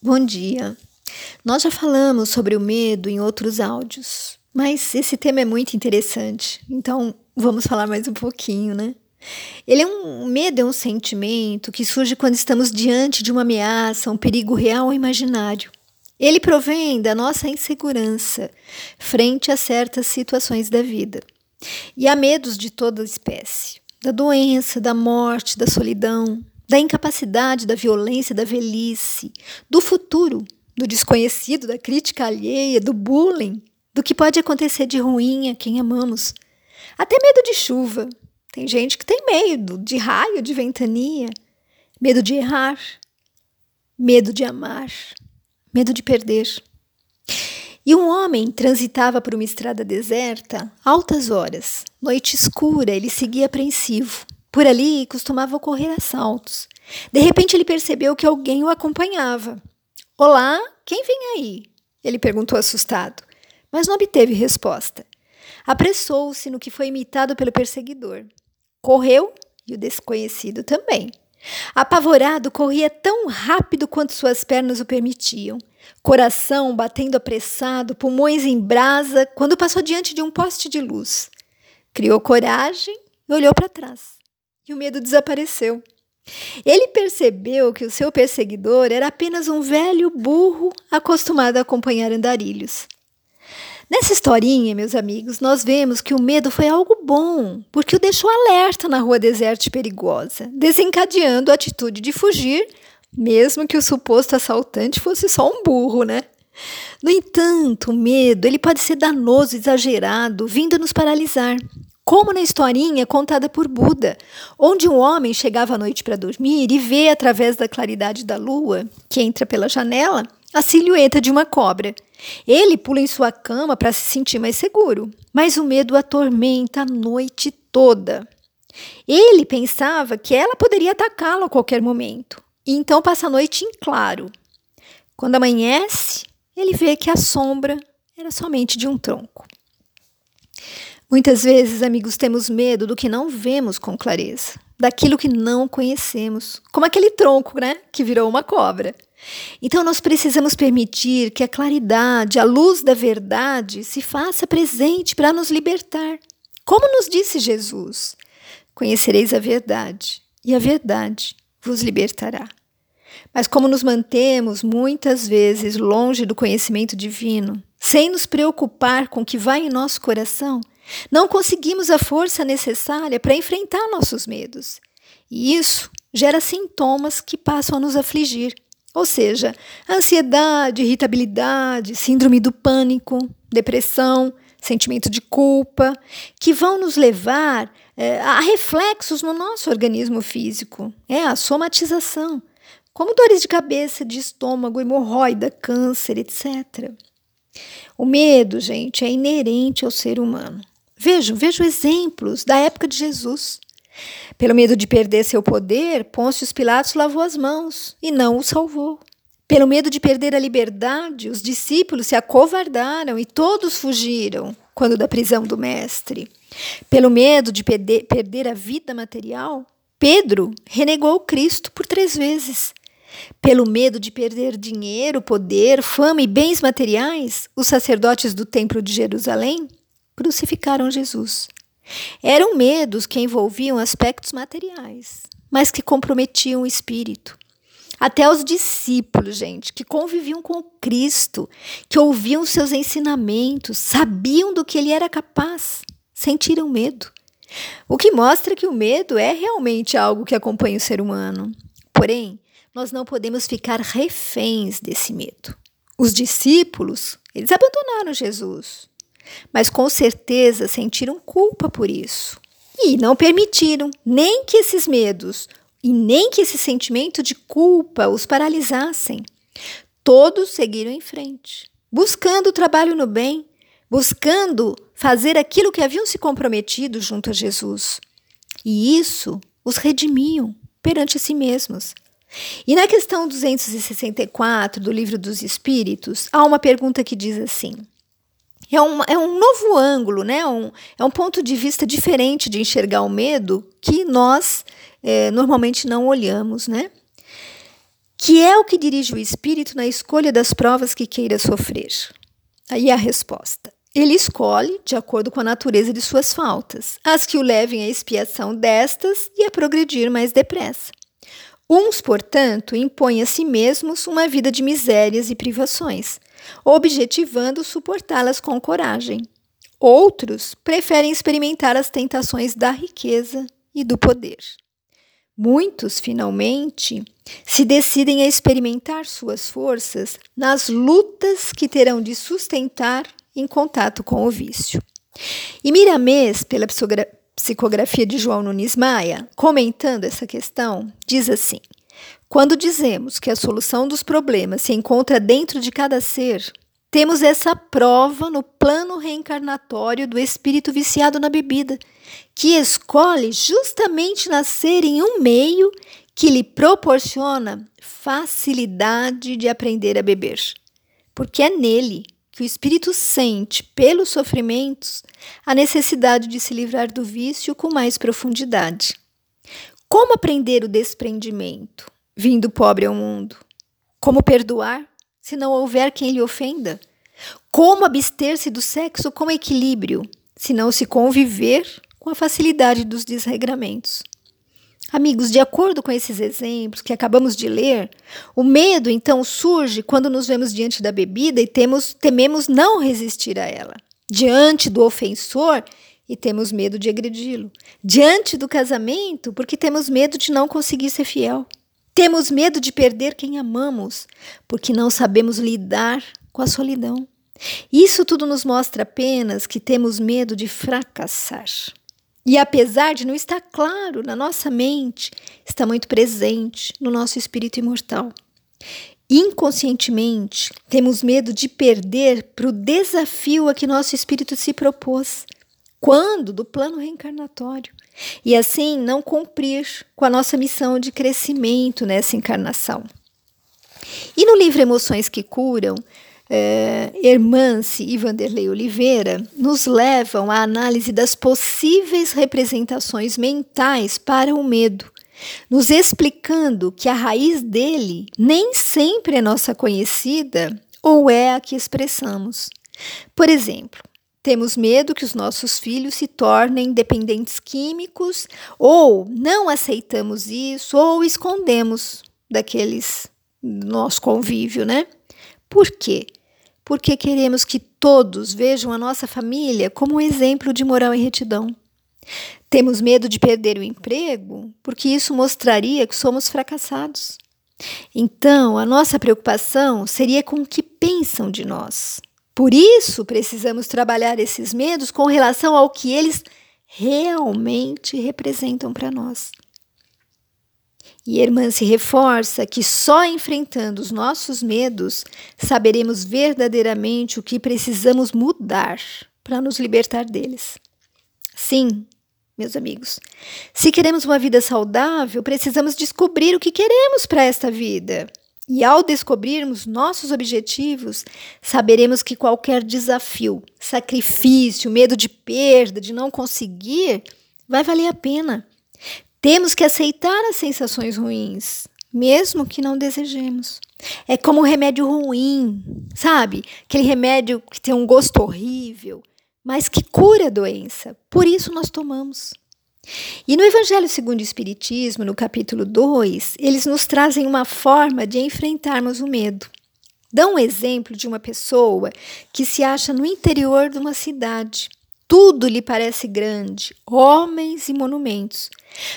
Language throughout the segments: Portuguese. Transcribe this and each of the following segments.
Bom dia. Nós já falamos sobre o medo em outros áudios, mas esse tema é muito interessante, então vamos falar mais um pouquinho, né? Ele é um medo é um sentimento que surge quando estamos diante de uma ameaça, um perigo real ou imaginário. Ele provém da nossa insegurança frente a certas situações da vida. E há medos de toda espécie: da doença, da morte, da solidão, da incapacidade, da violência, da velhice, do futuro, do desconhecido, da crítica alheia, do bullying, do que pode acontecer de ruim a quem amamos. Até medo de chuva. Tem gente que tem medo de raio, de ventania, medo de errar, medo de amar, medo de perder. E um homem transitava por uma estrada deserta, altas horas, noite escura, ele seguia apreensivo. Por ali costumava ocorrer assaltos. De repente ele percebeu que alguém o acompanhava. Olá, quem vem aí? Ele perguntou assustado, mas não obteve resposta. Apressou-se no que foi imitado pelo perseguidor. Correu e o desconhecido também. Apavorado, corria tão rápido quanto suas pernas o permitiam. Coração batendo apressado, pulmões em brasa, quando passou diante de um poste de luz. Criou coragem e olhou para trás e o medo desapareceu. Ele percebeu que o seu perseguidor era apenas um velho burro acostumado a acompanhar andarilhos. Nessa historinha, meus amigos, nós vemos que o medo foi algo bom, porque o deixou alerta na rua deserta e perigosa, desencadeando a atitude de fugir, mesmo que o suposto assaltante fosse só um burro, né? No entanto, o medo ele pode ser danoso, exagerado, vindo nos paralisar, como na historinha contada por Buda, onde um homem chegava à noite para dormir e vê através da claridade da lua, que entra pela janela, a silhueta de uma cobra. Ele pula em sua cama para se sentir mais seguro, mas o medo atormenta a noite toda. Ele pensava que ela poderia atacá-lo a qualquer momento, e então passa a noite em claro. Quando amanhece, ele vê que a sombra era somente de um tronco. Muitas vezes, amigos, temos medo do que não vemos com clareza, daquilo que não conhecemos, como aquele tronco, né, que virou uma cobra. Então, nós precisamos permitir que a claridade, a luz da verdade se faça presente para nos libertar. Como nos disse Jesus: Conhecereis a verdade, e a verdade vos libertará. Mas, como nos mantemos muitas vezes longe do conhecimento divino, sem nos preocupar com o que vai em nosso coração, não conseguimos a força necessária para enfrentar nossos medos. E isso gera sintomas que passam a nos afligir, ou seja, ansiedade, irritabilidade, síndrome do pânico, depressão, sentimento de culpa, que vão nos levar é, a reflexos no nosso organismo físico. É a somatização, como dores de cabeça, de estômago, hemorroida, câncer, etc. O medo, gente, é inerente ao ser humano. Vejam, vejam exemplos da época de Jesus. Pelo medo de perder seu poder, Pôncio Pilatos lavou as mãos e não o salvou. Pelo medo de perder a liberdade, os discípulos se acovardaram e todos fugiram quando da prisão do mestre. Pelo medo de perder, perder a vida material, Pedro renegou Cristo por três vezes. Pelo medo de perder dinheiro, poder, fama e bens materiais, os sacerdotes do Templo de Jerusalém crucificaram Jesus. Eram medos que envolviam aspectos materiais, mas que comprometiam o espírito. Até os discípulos, gente, que conviviam com Cristo, que ouviam seus ensinamentos, sabiam do que ele era capaz, sentiram medo. O que mostra que o medo é realmente algo que acompanha o ser humano. Porém, nós não podemos ficar reféns desse medo. Os discípulos, eles abandonaram Jesus, mas com certeza sentiram culpa por isso. E não permitiram nem que esses medos e nem que esse sentimento de culpa os paralisassem. Todos seguiram em frente, buscando o trabalho no bem, buscando fazer aquilo que haviam se comprometido junto a Jesus. E isso os redimiam perante si mesmos. E na questão 264 do Livro dos Espíritos, há uma pergunta que diz assim: é um, é um novo ângulo, né? Um, é um ponto de vista diferente de enxergar o medo que nós é, normalmente não olhamos, né? Que é o que dirige o espírito na escolha das provas que queira sofrer? Aí a resposta. Ele escolhe de acordo com a natureza de suas faltas, as que o levem à expiação destas e a progredir mais depressa. Uns, portanto, impõem a si mesmos uma vida de misérias e privações, objetivando suportá-las com coragem. Outros preferem experimentar as tentações da riqueza e do poder. Muitos, finalmente, se decidem a experimentar suas forças nas lutas que terão de sustentar em contato com o vício. E Miramês, pela psicografia de João Nunes Maia, comentando essa questão, diz assim: Quando dizemos que a solução dos problemas se encontra dentro de cada ser, temos essa prova no plano reencarnatório do espírito viciado na bebida, que escolhe justamente nascer em um meio que lhe proporciona facilidade de aprender a beber. Porque é nele que o espírito sente, pelos sofrimentos, a necessidade de se livrar do vício com mais profundidade. Como aprender o desprendimento, vindo pobre ao mundo? Como perdoar? se não houver quem lhe ofenda? Como abster-se do sexo com equilíbrio, se não se conviver com a facilidade dos desregramentos? Amigos, de acordo com esses exemplos que acabamos de ler, o medo então surge quando nos vemos diante da bebida e temos, tememos não resistir a ela. Diante do ofensor e temos medo de agredi-lo. Diante do casamento, porque temos medo de não conseguir ser fiel. Temos medo de perder quem amamos, porque não sabemos lidar com a solidão. Isso tudo nos mostra apenas que temos medo de fracassar. E apesar de não estar claro na nossa mente, está muito presente no nosso espírito imortal. Inconscientemente, temos medo de perder para o desafio a que nosso espírito se propôs quando do plano reencarnatório, e assim não cumprir com a nossa missão de crescimento nessa encarnação. E no livro Emoções que Curam, eh, Hermance e Vanderlei Oliveira nos levam à análise das possíveis representações mentais para o medo, nos explicando que a raiz dele nem sempre é nossa conhecida ou é a que expressamos. Por exemplo, temos medo que os nossos filhos se tornem dependentes químicos, ou não aceitamos isso, ou escondemos daqueles nosso convívio, né? Por quê? Porque queremos que todos vejam a nossa família como um exemplo de moral e retidão. Temos medo de perder o emprego, porque isso mostraria que somos fracassados. Então, a nossa preocupação seria com o que pensam de nós. Por isso, precisamos trabalhar esses medos com relação ao que eles realmente representam para nós. E irmã se reforça que só enfrentando os nossos medos saberemos verdadeiramente o que precisamos mudar para nos libertar deles. Sim, meus amigos, se queremos uma vida saudável, precisamos descobrir o que queremos para esta vida. E ao descobrirmos nossos objetivos, saberemos que qualquer desafio, sacrifício, medo de perda, de não conseguir, vai valer a pena. Temos que aceitar as sensações ruins, mesmo que não desejemos. É como um remédio ruim, sabe? Aquele remédio que tem um gosto horrível, mas que cura a doença. Por isso nós tomamos. E no Evangelho segundo o Espiritismo, no capítulo 2, eles nos trazem uma forma de enfrentarmos o medo. Dão um exemplo de uma pessoa que se acha no interior de uma cidade. Tudo lhe parece grande, homens e monumentos.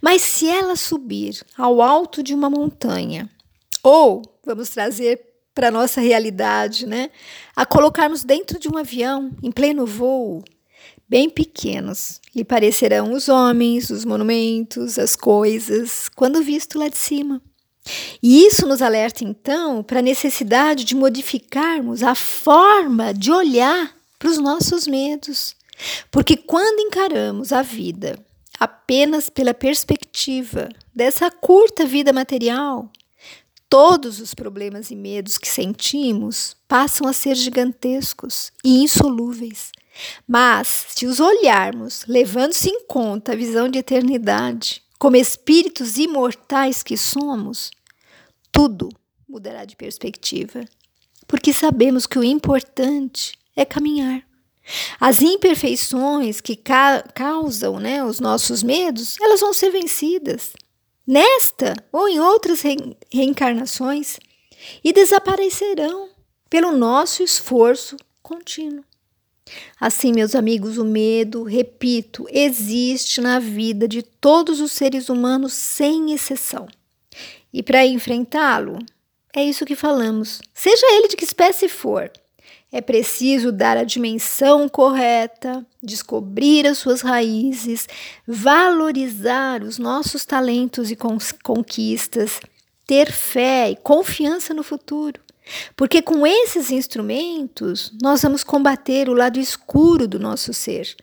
Mas se ela subir ao alto de uma montanha, ou, vamos trazer para a nossa realidade, né? A colocarmos dentro de um avião, em pleno voo, bem pequenos lhe parecerão os homens, os monumentos, as coisas, quando visto lá de cima. E isso nos alerta então para a necessidade de modificarmos a forma de olhar para os nossos medos. Porque quando encaramos a vida apenas pela perspectiva dessa curta vida material, todos os problemas e medos que sentimos passam a ser gigantescos e insolúveis mas, se os olharmos, levando-se em conta a visão de eternidade, como espíritos imortais que somos, tudo mudará de perspectiva, porque sabemos que o importante é caminhar. As imperfeições que ca causam né, os nossos medos, elas vão ser vencidas nesta ou em outras re reencarnações e desaparecerão pelo nosso esforço contínuo. Assim, meus amigos, o medo, repito, existe na vida de todos os seres humanos sem exceção. E para enfrentá-lo, é isso que falamos, seja ele de que espécie for. É preciso dar a dimensão correta, descobrir as suas raízes, valorizar os nossos talentos e conquistas, ter fé e confiança no futuro. Porque com esses instrumentos nós vamos combater o lado escuro do nosso ser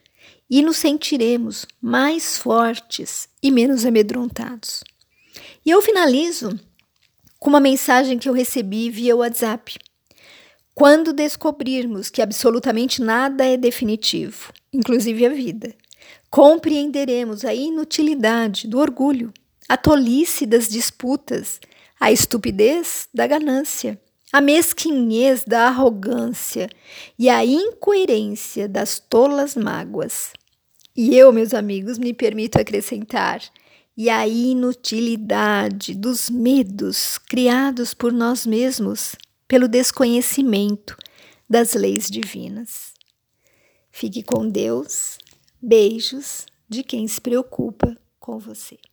e nos sentiremos mais fortes e menos amedrontados. E eu finalizo com uma mensagem que eu recebi via WhatsApp. Quando descobrirmos que absolutamente nada é definitivo, inclusive a vida, compreenderemos a inutilidade do orgulho, a tolice das disputas, a estupidez da ganância, a mesquinhez da arrogância e a incoerência das tolas mágoas. E eu, meus amigos, me permito acrescentar e a inutilidade dos medos criados por nós mesmos pelo desconhecimento das leis divinas. Fique com Deus. Beijos de quem se preocupa com você.